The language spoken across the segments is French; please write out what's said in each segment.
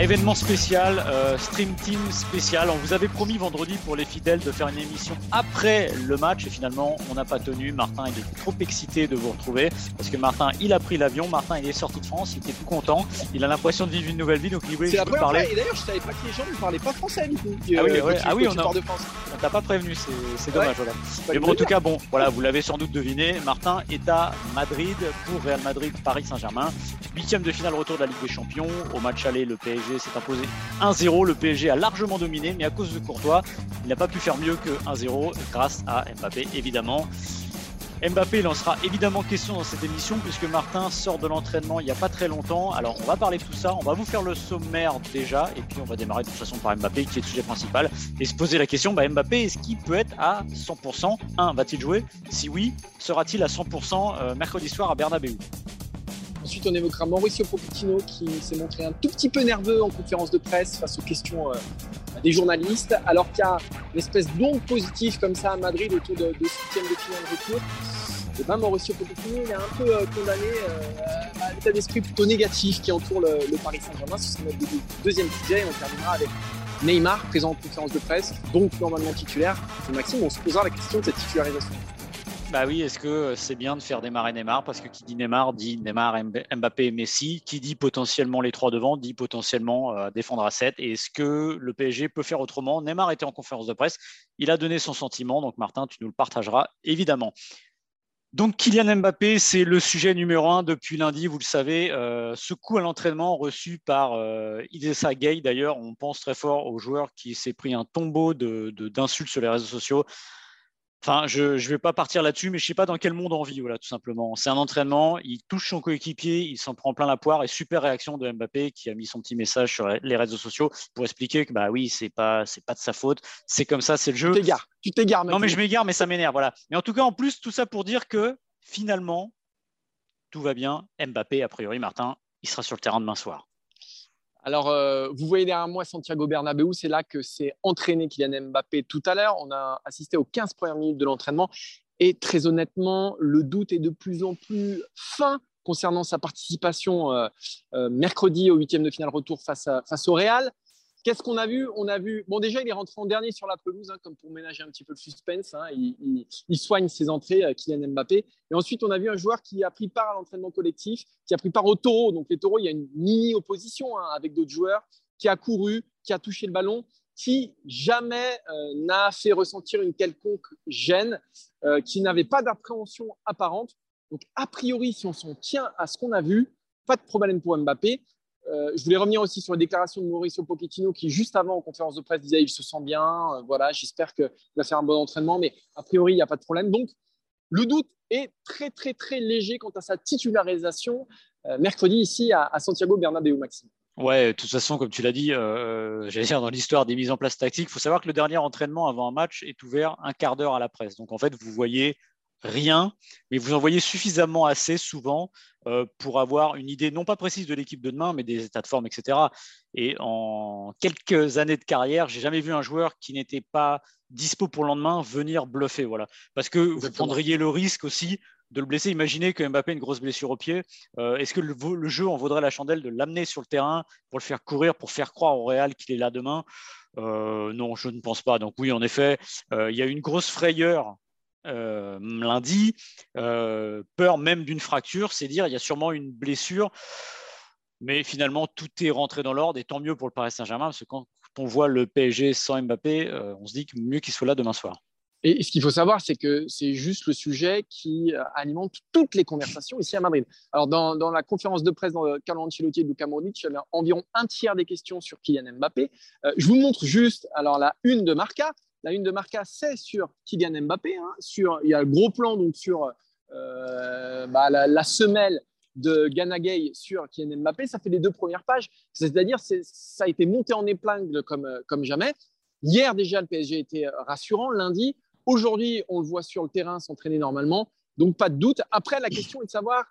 Événement spécial, euh, Stream Team spécial. On vous avait promis vendredi pour les fidèles de faire une émission après le match et finalement on n'a pas tenu. Martin il est trop excité de vous retrouver parce que Martin il a pris l'avion, Martin il est sorti de France, il était tout content, il a l'impression de vivre une nouvelle vie donc il voulait vous parler. fois, et d'ailleurs je savais pas que les gens ne parlaient pas français du coup. Ah oui, euh, ouais, ah oui, on a- partent de France. On t'a pas prévenu, c'est dommage. voilà. Mais bon, en tout cas, bon, voilà, vous l'avez sans doute deviné. Martin est à Madrid pour Real Madrid, Paris Saint-Germain. Huitième de finale retour de la Ligue des Champions. Au match aller, le PSG s'est imposé 1-0. Le PSG a largement dominé, mais à cause de Courtois, il n'a pas pu faire mieux que 1-0 grâce à Mbappé, évidemment. Mbappé, il en sera évidemment question dans cette émission puisque Martin sort de l'entraînement il n'y a pas très longtemps. Alors on va parler de tout ça, on va vous faire le sommaire déjà et puis on va démarrer de toute façon par Mbappé qui est le sujet principal et se poser la question, bah, Mbappé, est-ce qu'il peut être à 100% 1. Va-t-il jouer? Si oui, sera-t-il à 100% euh, mercredi soir à Bernabeu? Ensuite, on évoquera Mauricio Pochettino qui s'est montré un tout petit peu nerveux en conférence de presse face aux questions euh, des journalistes, alors qu'il y a une espèce d'onde positive comme ça à Madrid autour de, de ce huitième de finale retour. Et ben Mauricio Pochettino il est un peu euh, condamné euh, à l'état d'esprit plutôt négatif qui entoure le, Paris Saint-Germain. Ce sera notre deux- deuxième sujet et on terminera avec Neymar présent en conférence de presse, donc normalement titulaire. Et Maxime, on se posera la question de cette titularisation. Bah oui, est-ce que c'est bien de faire démarrer Neymar? Parce que qui dit Neymar dit Neymar, Mb- Mbappé et Messi. Qui dit potentiellement les trois devant dit potentiellement euh, défendre à 7. Et est-ce que le PSG peut faire autrement? Neymar était en conférence de presse. Il a donné son sentiment. Donc Martin, tu nous le partageras évidemment. Donc Kylian Mbappé, c'est le sujet numéro un depuis lundi, vous le savez. Euh, ce coup à l'entraînement reçu par euh, Idessa Gueye, d'ailleurs, on pense très fort au joueur qui s'est pris un tombeau de- de- d'insultes sur les réseaux sociaux. Enfin, je ne vais pas partir là-dessus, mais je ne sais pas dans quel monde on vit, voilà, tout simplement. C'est un entraînement, il touche son coéquipier, il s'en prend plein la poire, et super réaction de Mbappé qui a mis son petit message sur les réseaux sociaux pour expliquer que bah oui, c'est pas c'est pas de sa faute, c'est comme ça, c'est le jeu. Tu t'égares, tu t'égares. Non, mais je m'égare, mais ça m'énerve, voilà. Mais en tout cas, en plus, tout ça pour dire que finalement, tout va bien. Mbappé, a priori, Martin, il sera sur le terrain demain soir. Alors, euh, vous voyez derrière moi Santiago Bernabéu, c'est là que s'est entraîné Kylian Mbappé tout à l'heure. On a assisté aux 15 premières minutes de l'entraînement et très honnêtement, le doute est de plus en plus fin concernant sa participation euh, euh, mercredi au huitième de finale retour face, face au Real. Qu'est-ce qu'on a vu? On a vu, bon déjà il est rentré en dernier sur la pelouse, hein, comme pour ménager un petit peu le suspense. hein. Il, soigne ses entrées, euh, Kylian Mbappé. Et ensuite on a vu un joueur qui a pris part à l'entraînement collectif, qui a pris part au taureau. Donc les taureaux, il y a une mini opposition hein, avec d'autres joueurs, qui a couru, qui a touché le ballon, qui jamais euh, n'a fait ressentir une quelconque gêne, euh, qui n'avait pas d'appréhension apparente. Donc a priori, si on s'en tient à ce qu'on a vu, pas de problème pour Mbappé. Euh, je voulais revenir aussi sur la déclaration de Mauricio Pochettino qui, juste avant, en conférence de presse, disait il se sent bien, euh, voilà, j'espère qu'il va faire un bon entraînement, mais a priori, il n'y a pas de problème. Donc, le doute est très, très, très léger quant à sa titularisation euh, mercredi ici à, Santiago Bernabéu, Maxime. Ouais, de toute façon, comme tu l'as dit, j'allais dire dans l'histoire des mises en place tactiques, il faut savoir que le dernier entraînement avant un match est ouvert un quart d'heure à la presse. Donc en fait, vous voyez rien, mais vous en voyez suffisamment assez souvent euh, pour avoir une idée non pas précise de l'équipe de demain, mais des états de forme, etc. Et en quelques années de carrière, j'ai jamais vu un joueur qui n'était pas dispo pour le lendemain venir bluffer, voilà. Parce que vous prendriez le risque aussi de le blesser. Imaginez que Mbappé a une grosse blessure au pied. Euh, Est-ce que le, le jeu en vaudrait la chandelle de l'amener sur le terrain pour le faire courir, pour faire croire au Real qu'il est là demain? Euh, Non, je ne pense pas. Donc oui, en effet, il y a une grosse frayeur euh, lundi, euh, peur même d'une fracture, c'est dire il y a sûrement une blessure. Mais finalement, tout est rentré dans l'ordre et tant mieux pour le Paris Saint-Germain parce que quand on voit le PSG sans Mbappé, euh, on se dit que mieux qu'il soit là demain soir. Et ce qu'il faut savoir, c'est que c'est juste le sujet qui alimente toutes les conversations ici à Madrid. Alors, dans, la conférence de presse de Carlo Ancelotti et Luka Modric, il y avait environ un tiers des questions sur Kylian Mbappé. Je vous montre juste alors la une de Marca. La une de Marca, c'est sur Kylian Mbappé. Hein, sur, il y a le gros plan donc sur euh, bah, la, semelle de Ganagay sur Kylian Mbappé. Ça fait les deux premières pages. C'est-à-dire, ça a été monté en épingle comme, comme jamais. Hier déjà, le PSG était rassurant. Lundi, Aujourd'hui, on le voit sur le terrain s'entraîner normalement, donc pas de doute. Après, la question est de savoir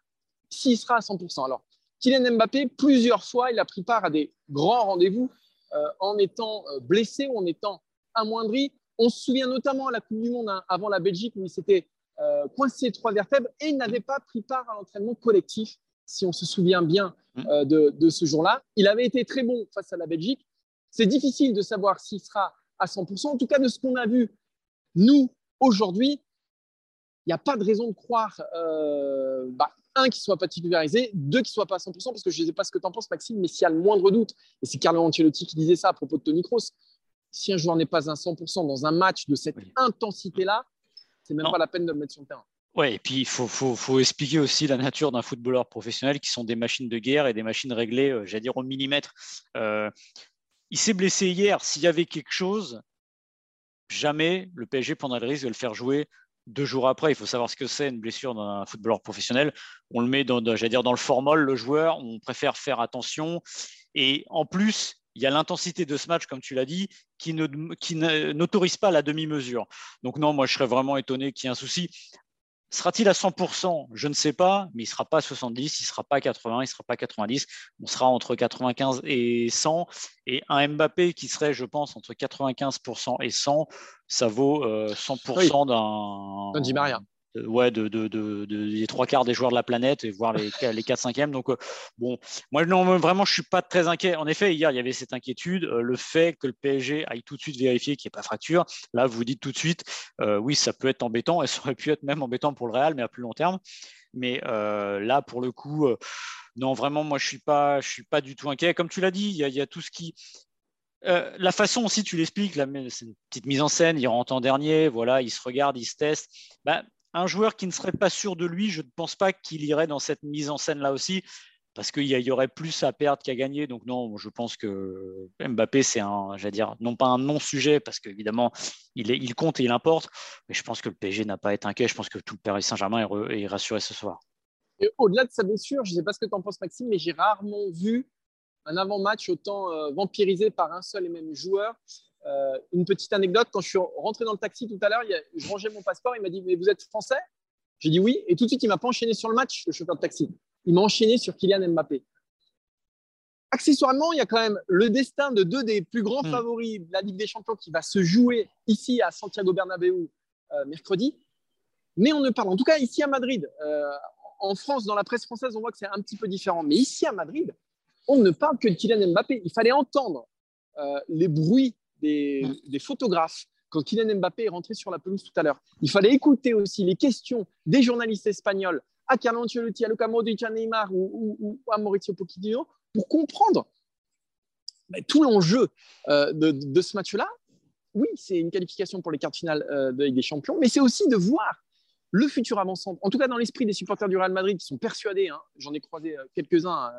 s'il sera à 100%. Alors, Kylian Mbappé, plusieurs fois, il a pris part à des grands rendez-vous euh, en étant euh, blessé ou en étant amoindri. On se souvient notamment à la Coupe du Monde hein, avant la Belgique où il s'était euh, coincé trois vertèbres et il n'avait pas pris part à l'entraînement collectif, si on se souvient bien mmh. de, de, ce jour-là. Il avait été très bon face à la Belgique. C'est difficile de savoir s'il sera à 100%. En tout cas, de ce qu'on a vu nous, aujourd'hui, il n'y a pas de raison de croire, euh, bah, un, qui soit pas titularisé, deux, qui soit pas à 100%, parce que je ne sais pas ce que tu en penses, Maxime, mais s'il y a le moindre doute, et c'est Carlo Ancelotti qui disait ça à propos de Tony Kroos, si un joueur n'est pas à 100% dans un match de cette intensité-là, c'est même pas la peine de le mettre sur le terrain. Ouais, et puis il faut, faut, faut, expliquer aussi la nature d'un footballeur professionnel qui sont des machines de guerre et des machines réglées, euh, j'allais dire, au millimètre. Euh, il s'est blessé hier. S'il y avait quelque chose, jamais le PSG prendra le risque de le faire jouer deux jours après. Il faut savoir ce que c'est une blessure d'un footballeur professionnel. On le met dans, dire dans le formol, le joueur. On préfère faire attention. Et en plus, il y a l'intensité de ce match, comme tu l'as dit, qui n'autorise pas la demi-mesure. Donc non, moi je serais vraiment étonné qu'il y ait un souci. Sera-t-il à 100% Je ne sais pas, mais il ne sera pas à 70, il ne sera pas à 80, il ne sera pas à 90. On sera entre 95 et 100. Et un Mbappé qui serait, je pense, entre 95% et 100, ça vaut 100% euh, d'un. Di Maria ouais, de, de, de, des trois quarts des joueurs de la planète et voir les, les 4 5 Donc, euh, bon, moi, non, vraiment, je ne suis pas très inquiet. En effet, hier, il y avait cette inquiétude. Euh, le fait que le PSG aille tout de suite vérifier qu'il n'y ait pas fracture, là, vous dites tout de suite, euh, oui, ça peut être embêtant et ça aurait pu être même embêtant pour le Real, mais à plus long terme. Mais là, pour le coup, non, vraiment, moi, je ne suis, pas, je suis pas du tout inquiet. Comme tu l'as dit, il y, a, tout ce qui. la façon aussi, tu l'expliques, c'est une petite mise en scène, il rentre en dernier, voilà, il se regarde, il se teste. Bah, un joueur qui ne serait pas sûr de lui, je ne pense pas qu'il irait dans cette mise en scène-là aussi, parce qu'il y, aurait plus à perdre qu'à gagner. Donc non, je pense que Mbappé, c'est un, j'allais dire, non pas un non-sujet, parce qu'évidemment, il, il compte et il importe, mais je pense que le PSG n'a pas être inquiet. Je pense que tout le Paris Saint-Germain est, rassuré ce soir. Au-delà de sa blessure, je ne sais pas ce que tu en penses, Maxime, mais j'ai rarement vu un avant-match autant euh, vampirisé par un seul et même joueur. Euh, une petite anecdote, quand je suis rentré dans le taxi tout à l'heure, je rangeais mon passeport, il m'a dit, mais vous êtes français? J'ai dit oui, et tout de suite, il m'a pas enchaîné sur le match, le chauffeur de taxi. Il m'a enchaîné sur Kylian Mbappé. Accessoirement, il y a quand même le destin de deux des plus grands hmm. favoris de la Ligue des Champions qui va se jouer ici à Santiago Bernabéu euh, mercredi. Mais on ne parle, en tout cas ici à Madrid, euh, en France, dans la presse française, on voit que c'est un petit peu différent. Mais ici à Madrid, on ne parle que de Kylian Mbappé. Il fallait entendre les bruits Des, photographes quand Kylian Mbappé est rentré sur la pelouse tout à l'heure. Il fallait écouter aussi les questions des journalistes espagnols à Carlo Ancelotti, à Luca à Neymar ou, à Maurizio Pochettino pour comprendre tout l'enjeu euh, de, ce match-là. Oui, c'est une qualification pour les quarts euh, de Ligue des Champions, mais c'est aussi de voir le futur avançant, en tout cas dans l'esprit des supporters du Real Madrid qui sont persuadés, hein, j'en ai croisé euh, quelques-uns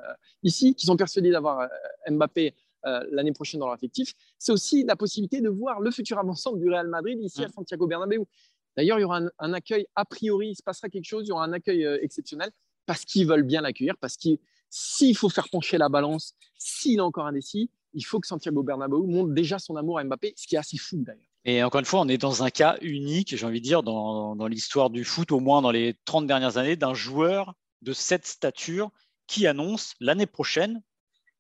ici, qui sont persuadés d'avoir Mbappé euh, l'année prochaine dans leur effectif, c'est aussi la possibilité de voir le futur avançant du Real Madrid ici à mm. Santiago Bernabéu. D'ailleurs, il y aura un, accueil a priori, il se passera quelque chose, il y aura un accueil euh, exceptionnel parce qu'ils veulent bien l'accueillir, parce que s'il faut faire pencher la balance, s'il est encore indécis, il faut que Santiago Bernabéu montre déjà son amour à Mbappé, ce qui est assez fou d'ailleurs. Et encore une fois, on est dans un cas unique, j'ai envie de dire, dans, dans l'histoire du foot, au moins dans les 30 dernières années, d'un joueur de cette stature qui annonce l'année prochaine,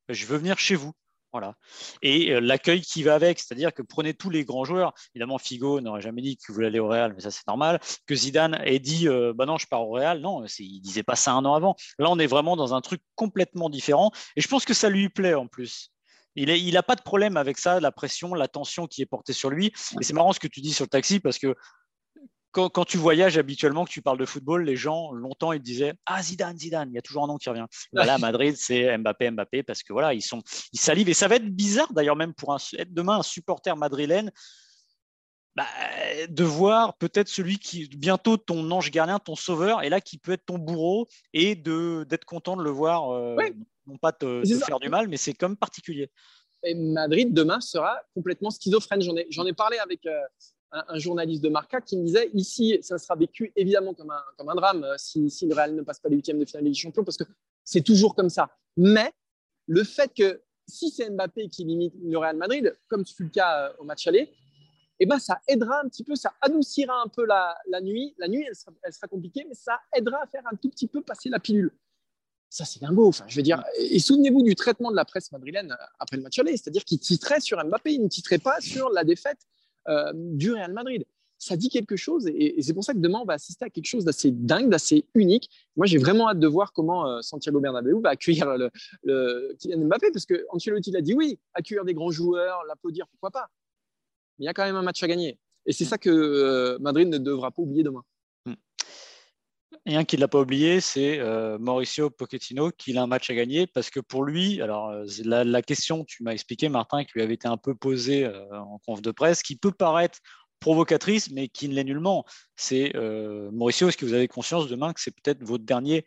je veux venir chez vous. Voilà. Et euh, l'accueil qui va avec, c'est-à-dire que prenez tous les grands joueurs. Évidemment, Figo n'aurait jamais dit qu'il voulait aller au Real, mais ça c'est normal. Que Zidane ait dit, euh, bah non, je pars au Real. Non, il disait pas ça un an avant. Là, on est vraiment dans un truc complètement différent. Et je pense que ça lui plaît en plus. Il n'a pas de problème avec ça, la pression, la tension qui est portée sur lui. Et c'est marrant ce que tu dis sur le taxi parce que quand, tu voyages habituellement, que tu parles de football, les gens, longtemps, ils disaient Ah, Zidane, Zidane, il y a toujours un nom qui revient. Voilà, à Madrid, c'est Mbappé, Mbappé, parce que voilà, ils, sont, ils salivent. Et ça va être bizarre, d'ailleurs, même pour un, être demain un supporter madrilène. bah, de voir peut-être celui qui, bientôt ton ange gardien, ton sauveur, et là qui peut être ton bourreau, et d'être content de le voir, euh, non pas te, faire du mal, mais c'est comme particulier. Et Madrid demain sera complètement schizophrène. J'en ai, ai parlé avec euh, un, journaliste de Marca qui me disait ici, ça sera vécu évidemment comme un, drame euh, si, le Real ne passe pas les huitièmes de finale des Champions, parce que c'est toujours comme ça. Mais le fait que si c'est Mbappé qui limite le Real Madrid, comme ce fut le cas au match aller, eh ben, ça aidera un petit peu, ça adoucira un peu la, nuit. La nuit, elle sera, compliquée, mais ça aidera à faire un tout petit peu passer la pilule. Ça, c'est dingo. Enfin, je veux dire, et souvenez-vous du traitement de la presse madrilène après le match aller, c'est-à-dire qu'il titrait sur Mbappé, il ne titrait pas sur la défaite euh, du Real Madrid. Ça dit quelque chose, et, c'est pour ça que demain, on va assister à quelque chose d'assez dingue, d'assez unique. Moi, j'ai vraiment hâte de voir comment euh, Santiago Bernabéu va accueillir le, le Kylian Mbappé, parce que Ancelotti l'a dit oui, accueillir des grands joueurs, l'applaudir, pourquoi pas il y a quand même un match à gagner. Et c'est mm. ça que euh, Madrid ne devra pas oublier demain. Et un qui ne l'a pas oublié, c'est euh, Mauricio Pochettino, qui a un match à gagner parce que pour lui, alors euh, la, question, tu m'as expliqué, Martin, qui lui avait été un peu posée en conf de presse, qui peut paraître provocatrice, mais qui ne l'est nullement. C'est Mauricio, est-ce que vous avez conscience demain que c'est peut-être votre dernier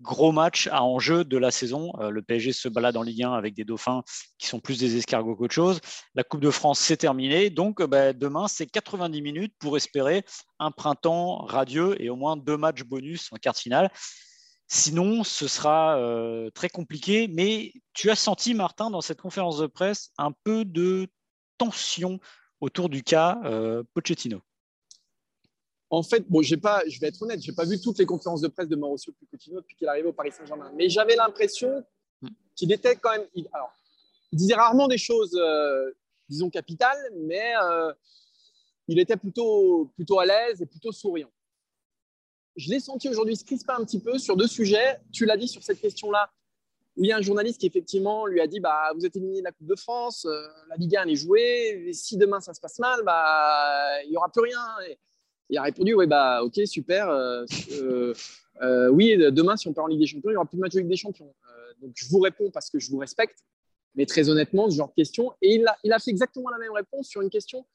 gros match à enjeu de la saison. Euh, le PSG se balade en Ligue 1 avec des dauphins qui sont plus des escargots qu'autre chose. La Coupe de France, c'est terminé. Donc, euh, bah, demain, c'est 90 minutes pour espérer un printemps radieux et au moins deux matchs bonus en quart finale. Sinon, ce sera euh, très compliqué. Mais tu as senti, Martin, dans cette conférence de presse, un peu de tension autour du cas Pochettino? En fait, bon, j'ai pas, je vais être honnête, j'ai pas vu toutes les conférences de presse de Mauricio Pochettino depuis qu'il est arrivé au Paris Saint-Germain, mais j'avais l'impression qu'il était quand même. Il, alors, il disait rarement des choses, euh, disons capitales, mais euh, il était plutôt, plutôt à l'aise et plutôt souriant. Je l'ai senti aujourd'hui se crisper un petit peu sur deux sujets. Tu l'as dit sur cette question-là, où il y a un journaliste qui effectivement lui a dit bah, Vous êtes éliminé de la Coupe de France, euh, la Ligue 1 est jouée, et si demain ça se passe mal, bah, il n'y aura plus rien. Et, il a répondu Oui, bah, ok, super. Euh, euh, euh, oui, demain, si on part en Ligue des Champions, il n'y aura plus de match de Ligue des Champions. donc, je vous réponds parce que je vous respecte, mais très honnêtement, ce genre de question. Et il a, il a fait exactement la même réponse sur une question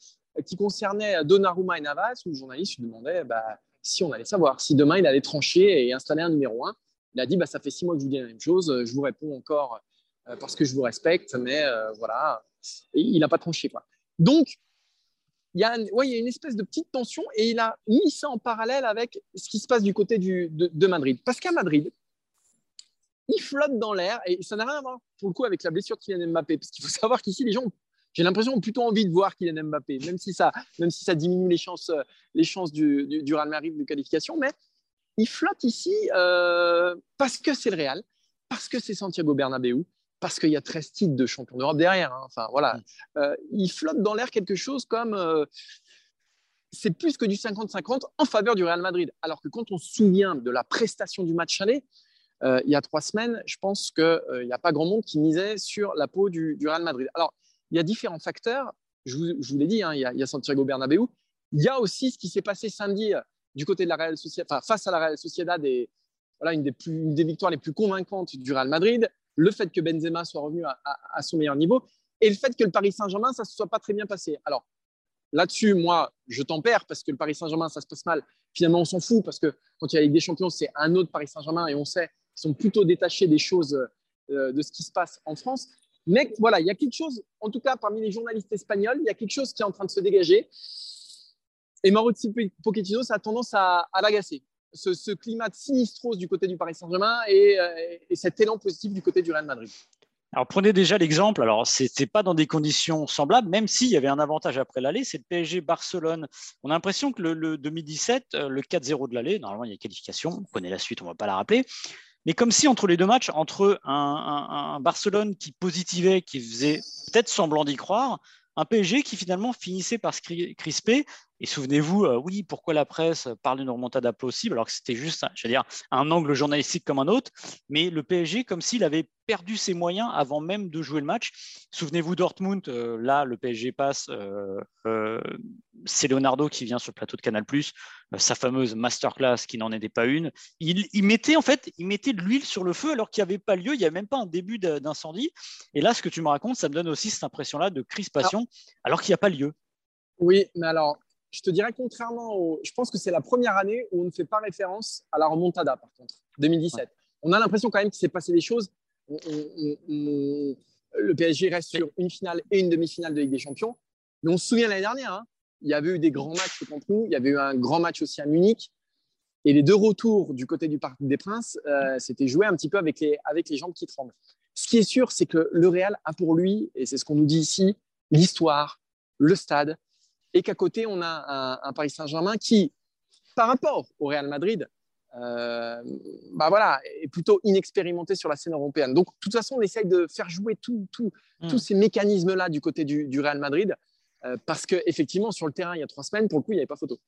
qui concernait Donnarumma et Navas, où le journaliste lui demandait bah, si on allait savoir, si demain il allait trancher et installer un numéro 1. Il a dit bah, Ça fait six mois que je vous dis la même chose, je vous réponds encore parce que je vous respecte, mais voilà. Il n'a pas tranché. Quoi. Donc, il y, a, il y a une espèce de petite tension et il a mis ça en parallèle avec ce qui se passe du côté de, Madrid. Parce qu'à Madrid, il flotte dans l'air et ça n'a rien à voir pour le coup avec la blessure de Kylian Mbappé. Parce qu'il faut savoir qu'ici, les gens, j'ai l'impression, ont plutôt envie de voir Kylian Mbappé, même si ça, même si ça diminue les chances, les chances du, du, Real Madrid de qualification. Mais il flotte ici euh, parce que c'est le Real, parce que c'est Santiago Bernabéu, parce qu'il y a 13 titres de champion d'Europe derrière. Hein. Enfin, voilà. Mm. Euh, il flotte dans l'air quelque chose comme. Euh, c'est plus que du 50-50 en faveur du Real Madrid. Alors que quand on se souvient de la prestation du match aller, euh, il y a trois semaines, je pense qu'il n'y a pas grand monde qui misait sur la peau du, Real Madrid. Alors, il y a différents facteurs. Je vous, l'ai dit, hein, il, y a, Santiago Bernabéu. Il y a aussi ce qui s'est passé samedi du côté de la Real Sociedad, face à la Real Sociedad, et, voilà, une des, plus, une des victoires les plus convaincantes du Real Madrid le fait que Benzema soit revenu à, son meilleur niveau et le fait que le Paris Saint-Germain, ça ne se soit pas très bien passé. Alors là-dessus, moi, je t'en perds parce que le Paris Saint-Germain, ça se passe mal. Finalement, on s'en fout parce que quand il y a la Ligue des Champions, c'est un autre Paris Saint-Germain et on sait qu'ils sont plutôt détachés des choses, euh, de ce qui se passe en France. Mais voilà, il y a quelque chose, en tout cas parmi les journalistes espagnols, il y a quelque chose qui est en train de se dégager. Et Mauricio Pochettino, ça a tendance à l'agacer ce, climat de sinistrose du côté du Paris Saint-Germain et, euh, et, cet élan positif du côté du Real Madrid. Alors prenez déjà l'exemple. Alors c'était pas dans des conditions semblables, même s'il y avait un avantage après l'aller, c'est le PSG Barcelone. On a l'impression que le, 2017, euh, le 4-0 de l'aller, normalement il y a qualification, on connaît la suite, on va pas la rappeler. Mais comme si entre les deux matchs, entre un Barcelone qui positivait, qui faisait peut-être semblant d'y croire, un PSG qui finalement finissait par se crisper et souvenez-vous, euh, oui, pourquoi la presse parle d'une remontada possible alors que c'était juste, je veux dire, un angle journalistique comme un autre, mais le PSG comme s'il avait perdu ses moyens avant même de jouer le match. Souvenez-vous Dortmund, euh, là le PSG passe, euh, c'est Leonardo qui vient sur le plateau de Canal+, sa fameuse masterclass qui n'en était pas une. Il, mettait en fait, il mettait de l'huile sur le feu alors qu'il n'y avait pas lieu, il n'y avait même pas un début d'incendie. Et là, ce que tu me racontes, ça me donne aussi cette impression-là de crispation alors qu'il n'y a pas lieu. Oui, mais alors je te dirais contrairement au. Je pense que c'est la première année où on ne fait pas référence à la remontada, par contre, 2017. On a l'impression quand même qu'il s'est passé des choses. le PSG reste sur une finale et une demi-finale de Ligue des Champions. Mais on se souvient l'année dernière, hein, il y avait eu des grands matchs contre nous. Il y avait eu un grand match aussi à Munich. Et les deux retours du côté du Parc des Princes, euh, c'était joué un petit peu avec les, avec les jambes qui tremblent. Ce qui est sûr, c'est que le Real a pour lui, et c'est ce qu'on nous dit ici, l'histoire, le stade, et qu'à côté, on a un, Paris Saint-Germain qui, par rapport au Real Madrid, euh, bah voilà, est plutôt inexpérimenté sur la scène européenne. Donc, de toute façon, on essaye de faire jouer tout, hmm. tous ces mécanismes-là du côté du, Real Madrid, euh, parce qu'effectivement, sur le terrain, il y a trois semaines, pour le coup, il n'y avait pas photo.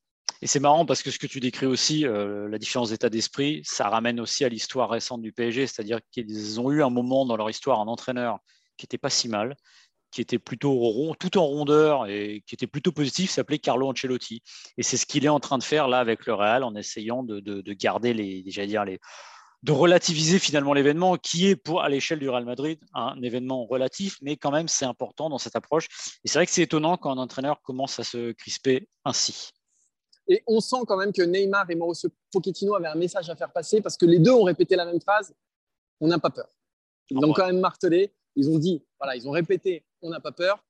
Et c'est marrant parce que ce que tu décris aussi, euh, la différence d'état d'esprit, ça ramène aussi à l'histoire récente du PSG, c'est-à-dire qu'ils ont eu un moment dans leur histoire un entraîneur qui n'était pas si mal, qui était plutôt rond, tout en rondeur et qui était plutôt positif, s'appelait Carlo Ancelotti. Et c'est ce qu'il est en train de faire là avec le Real en essayant de, garder les, dire les, de relativiser finalement l'événement qui est pour à l'échelle du Real Madrid un événement relatif, mais quand même c'est important dans cette approche. Et c'est vrai que c'est étonnant quand un entraîneur commence à se crisper ainsi. Et on sent quand même que Neymar et Mauricio Pochettino avaient un message à faire passer parce que les deux ont répété la même phrase on n'a pas peur. Ils ah ont quand même martelé. Ils ont dit voilà, ils ont répété on n'a pas peur.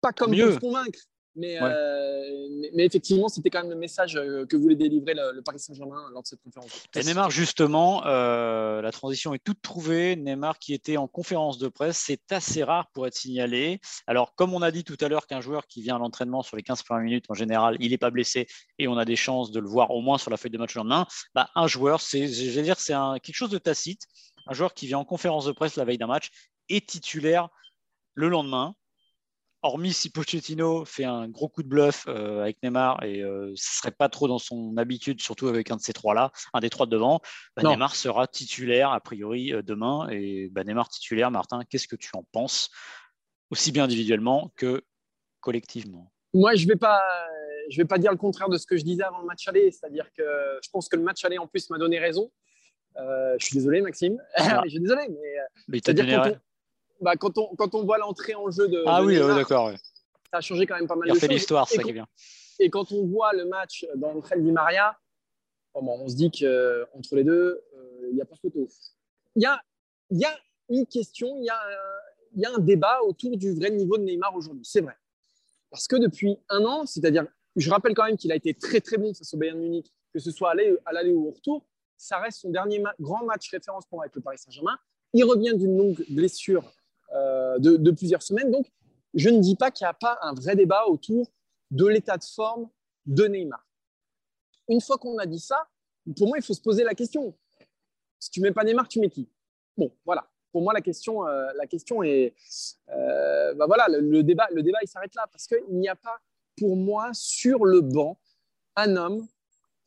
Pas comme pour se convaincre, euh, mais, mais, effectivement, c'était quand même le message euh, que voulait délivrer le, Paris Saint-Germain lors de cette conférence. Et Neymar, justement, euh, la transition est toute trouvée. Neymar qui était en conférence de presse, c'est assez rare pour être signalé. Alors, comme on a dit tout à l'heure qu'un joueur qui vient à l'entraînement sur les 15 premières minutes, en général, il n'est pas blessé et on a des chances de le voir au moins sur la feuille de match le lendemain, bah, un joueur, c'est, je vais dire, c'est quelque chose de tacite. Un joueur qui vient en conférence de presse la veille d'un match est titulaire le lendemain hormis si Pochettino fait un gros coup de bluff euh, avec Neymar et euh, ce serait pas trop dans son habitude, surtout avec un de ces trois-là, un des trois de devant, bah, Neymar sera titulaire a priori euh, demain. Et bah, Neymar titulaire, Martin, qu'est-ce que tu en penses, aussi bien individuellement que collectivement? Moi, je ne vais, pas, je vais pas dire le contraire de ce que je disais avant le match aller, c'est-à-dire que je pense que le match aller en plus m'a donné raison. je suis désolé, Maxime. je suis désolé, mais, mais il t'a donné raison bah, quand, on, quand on voit l'entrée en jeu de. Ah oui, d'accord. Ça a changé quand même pas mal Il de fait l'histoire, ça qui est bien. Et quand on voit le match dans le Di Maria, on se dit qu'entre les deux, euh, il n'y a pas photo. Il y a, y a une question, il y, a un, y a un débat autour du vrai niveau de Neymar aujourd'hui. C'est vrai. Parce que depuis un an, c'est-à-dire, je rappelle quand même qu'il a été très très bon face au Bayern Munich, que ce soit à l'aller ou au retour, ça reste son dernier grand match référence pour avec le Paris Saint-Germain. Il revient d'une longue blessure euh, de, plusieurs semaines. Donc, je ne dis pas qu'il n'y a pas un vrai débat autour de l'état de forme de Neymar. Une fois qu'on a dit ça, pour moi, il faut se poser la question. Si tu mets pas Neymar, tu mets qui? Bon, voilà. Pour moi, la question, euh, la question est, bah voilà, le, débat, le débat, il s'arrête là parce qu'il n'y a pas, pour moi, sur le banc, un homme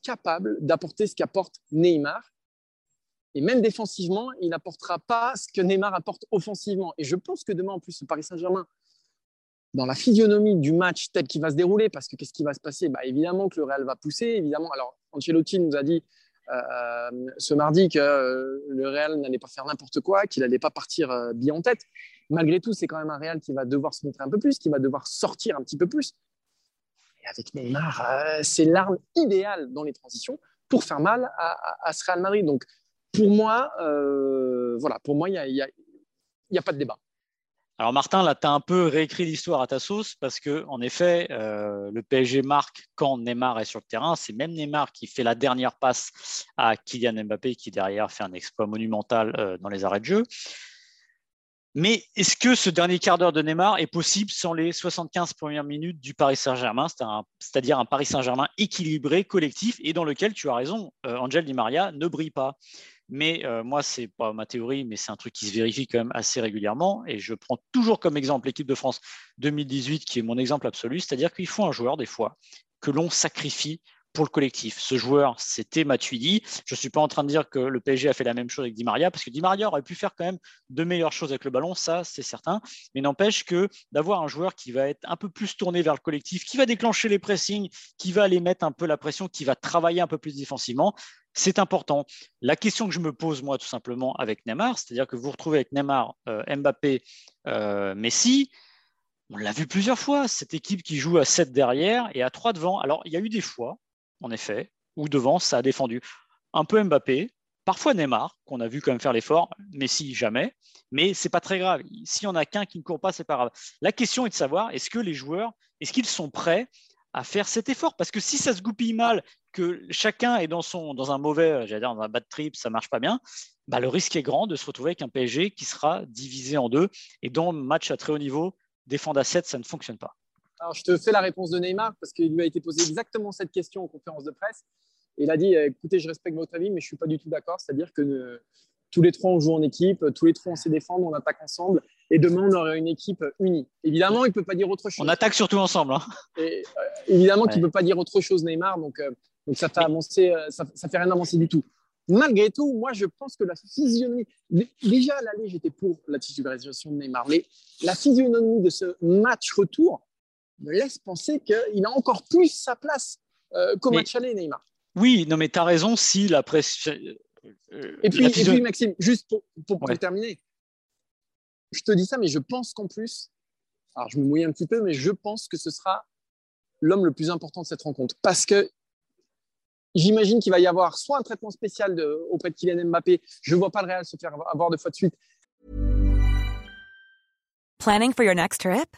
capable d'apporter ce qu'apporte Neymar et même défensivement, il n'apportera pas ce que Neymar apporte offensivement. Et je pense que demain, en plus, le Paris Saint-Germain, dans la physionomie du match tel qu'il va se dérouler, parce que qu'est-ce qui va se passer? Bah, Évidemment que le Real va pousser. Évidemment, alors Ancelotti nous a dit euh, ce mardi que euh, le Real n'allait pas faire n'importe quoi, qu'il n'allait pas partir euh, bien en tête. Malgré tout, c'est quand même un Real qui va devoir se montrer un peu plus, qui va devoir sortir un petit peu plus. Et avec Neymar, c'est l'arme idéale dans les transitions pour faire mal à, à ce Real Madrid. Donc, pour moi, euh, voilà, pour moi, il n'y a, a, pas de débat. Alors Martin, là, tu as un peu réécrit l'histoire à ta sauce parce que, en effet, euh, le PSG marque quand Neymar est sur le terrain. C'est même Neymar qui fait la dernière passe à Kylian Mbappé qui derrière fait un exploit monumental euh, dans les arrêts de jeu. Mais est-ce que ce dernier quart d'heure de Neymar est possible sans les 75 premières minutes du Paris Saint-Germain, c'est-à-dire un, Paris Saint-Germain équilibré, collectif, et dans lequel, tu as raison, Angel Di Maria ne brille pas. Mais euh, moi, c'est pas ma théorie, mais c'est un truc qui se vérifie quand même assez régulièrement. Et je prends toujours comme exemple l'équipe de France 2018, qui est mon exemple absolu, c'est-à-dire qu'il faut un joueur, des fois, que l'on sacrifie pour le collectif. Ce joueur, c'était Matuidi. Je ne suis pas en train de dire que le PSG a fait la même chose avec Di Maria, parce que Di Maria aurait pu faire quand même de meilleures choses avec le ballon, ça c'est certain. Mais n'empêche que d'avoir un joueur qui va être un peu plus tourné vers le collectif, qui va déclencher les pressings, qui va aller mettre un peu la pression, qui va travailler un peu plus défensivement, c'est important. La question que je me pose, moi, tout simplement, avec Neymar, c'est-à-dire que vous retrouvez avec Neymar, euh, Mbappé, euh, Messi, On l'a vu plusieurs fois, cette équipe qui joue à 7 derrière et à 3 devant. Alors, il y a eu des fois, en effet, où devant, ça a défendu. Un peu Mbappé, parfois Neymar, qu'on a vu quand même faire l'effort, Messi jamais, mais c'est pas très grave. S'il y en a qu'un qui ne court pas, c'est pas grave. La question est de savoir, est-ce que les joueurs, est-ce qu'ils sont prêts à faire cet effort? Parce que si ça se goupille mal, que chacun est dans, son, dans un mauvais, j'allais dire, dans un bad trip, ça marche pas bien, bah, le risque est grand de se retrouver avec un PSG qui sera divisé en deux. Et dans le match à très haut niveau, défendre à 7, ça ne fonctionne pas. Alors, je te fais la réponse de Neymar parce qu'il lui a été posé exactement cette question en conférence de presse. il a dit écoutez, je respecte votre avis, mais je ne suis pas du tout d'accord. C'est-à-dire que euh, tous les trois, on joue en équipe, tous les trois, on sait défendre, on attaque ensemble. Et demain, on aurait une équipe unie. Évidemment, il ne peut pas dire autre chose. On attaque surtout ensemble. Hein. Et, euh, évidemment qu'il ne peut pas dire autre chose, Neymar. Donc, euh, donc ça fait, avancer, ça, ça fait rien avancer du tout malgré tout, moi, je pense que la physionomie. Déjà, à l'aller, j'étais pour la titularisation de Neymar. Mais la physionomie de ce match retour me laisse penser qu'il a encore plus sa place euh, qu'au match aller, Neymar. Oui, non, mais tu as raison si la presse. Euh, et, puis, Maxime, juste pour, terminer, je te dis ça, mais je pense qu'en plus, alors je me mouille un petit peu, mais je pense que ce sera l'homme le plus important de cette rencontre. Parce que J'imagine qu'il va y avoir soit un traitement spécial de, auprès de Kylian Mbappé. Je ne vois pas le Real se faire avoir deux fois de suite. Planning for your next trip?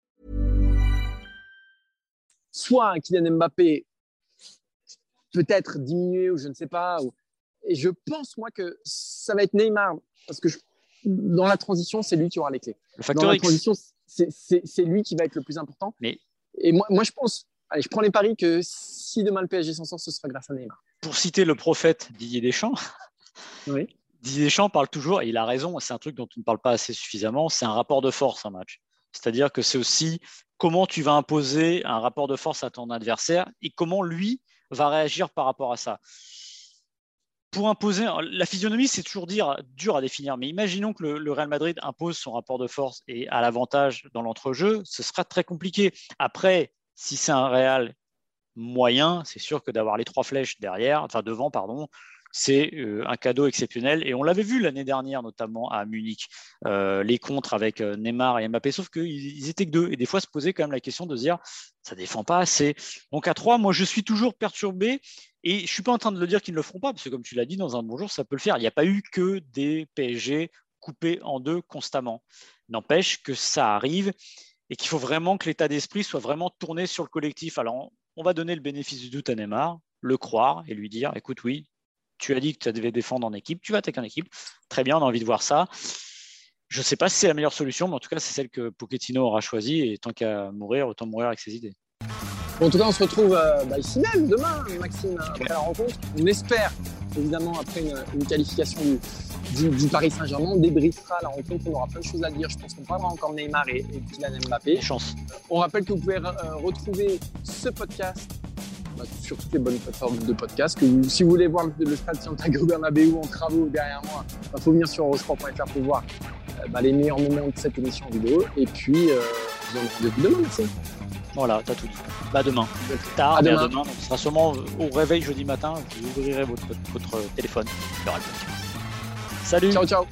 Soit un Kylian Mbappé peut-être diminué ou je ne sais pas. Ou... Et je pense, moi, que ça va être Neymar parce que je... dans la transition, c'est lui qui aura les clés. Le facteur dans la transition, c'est lui qui va être le plus important. Mais... Et moi, moi, je pense Allez, je prends les paris que si demain le PSG s'en sort, ce sera grâce à Neymar. Pour citer le prophète Didier Deschamps, oui. Didier Deschamps parle toujours, et il a raison, c'est un truc dont on ne parle pas assez suffisamment, c'est un rapport de force un match. C'est-à-dire que c'est aussi comment tu vas imposer un rapport de force à ton adversaire et comment lui va réagir par rapport à ça. Pour imposer, la physionomie, c'est toujours dur à définir, mais imaginons que le, le, Real Madrid impose son rapport de force et à l'avantage dans l'entrejeu, ce sera très compliqué. Après, si c'est un Real moyen, c'est sûr que d'avoir les trois flèches derrière, enfin devant, pardon, c'est euh, un cadeau exceptionnel. Et on l'avait vu l'année dernière, notamment à Munich, euh, les contres avec euh, Neymar et Mbappé, sauf qu'ils étaient que deux. Et des fois, se posait quand même la question de se dire, ça défend pas assez. Donc à trois, moi, je suis toujours perturbé. Et je suis pas en train de le dire qu'ils ne le feront pas, parce que comme tu l'as dit, dans un bonjour, ça peut le faire. Il n'y a pas eu que des PSG coupés en deux constamment. N'empêche que ça arrive et qu'il faut vraiment que l'état d'esprit soit vraiment tourné sur le collectif. Alors, on va donner le bénéfice du doute à Neymar, le croire et lui dire écoute, oui, tu as dit que tu devais défendre en équipe, tu vas attaquer en équipe. Très bien, on a envie de voir ça. Je ne sais pas si c'est la meilleure solution, mais en tout cas, c'est celle que Pochettino aura choisie. Et tant qu'à mourir, autant mourir avec ses idées. en tout cas, on se retrouve euh, bah, ici même demain, Maxime, après la rencontre. On espère, évidemment, après une, qualification du, Paris Saint-Germain, on débriefera la rencontre. On aura plein de choses à dire. Je pense qu'on parlera encore Neymar et, et Kylian Mbappé. Chance. On rappelle que vous pouvez euh, retrouver ce podcast bah, sur toutes les bonnes plateformes de podcast. Que si vous voulez voir le, stade Santiago Bernabéu en travaux derrière moi, il bah, faut venir sur eurosport.fr pour voir euh, bah, les meilleurs moments de cette émission vidéo. Et puis, euh, vous en rendez-vous demain. Voilà, t'as tout dit. Bah demain. Tard, à demain. demain. ce sera sûrement au réveil jeudi matin. Vous ouvrirez votre, votre téléphone. Salut. Ciao, ciao.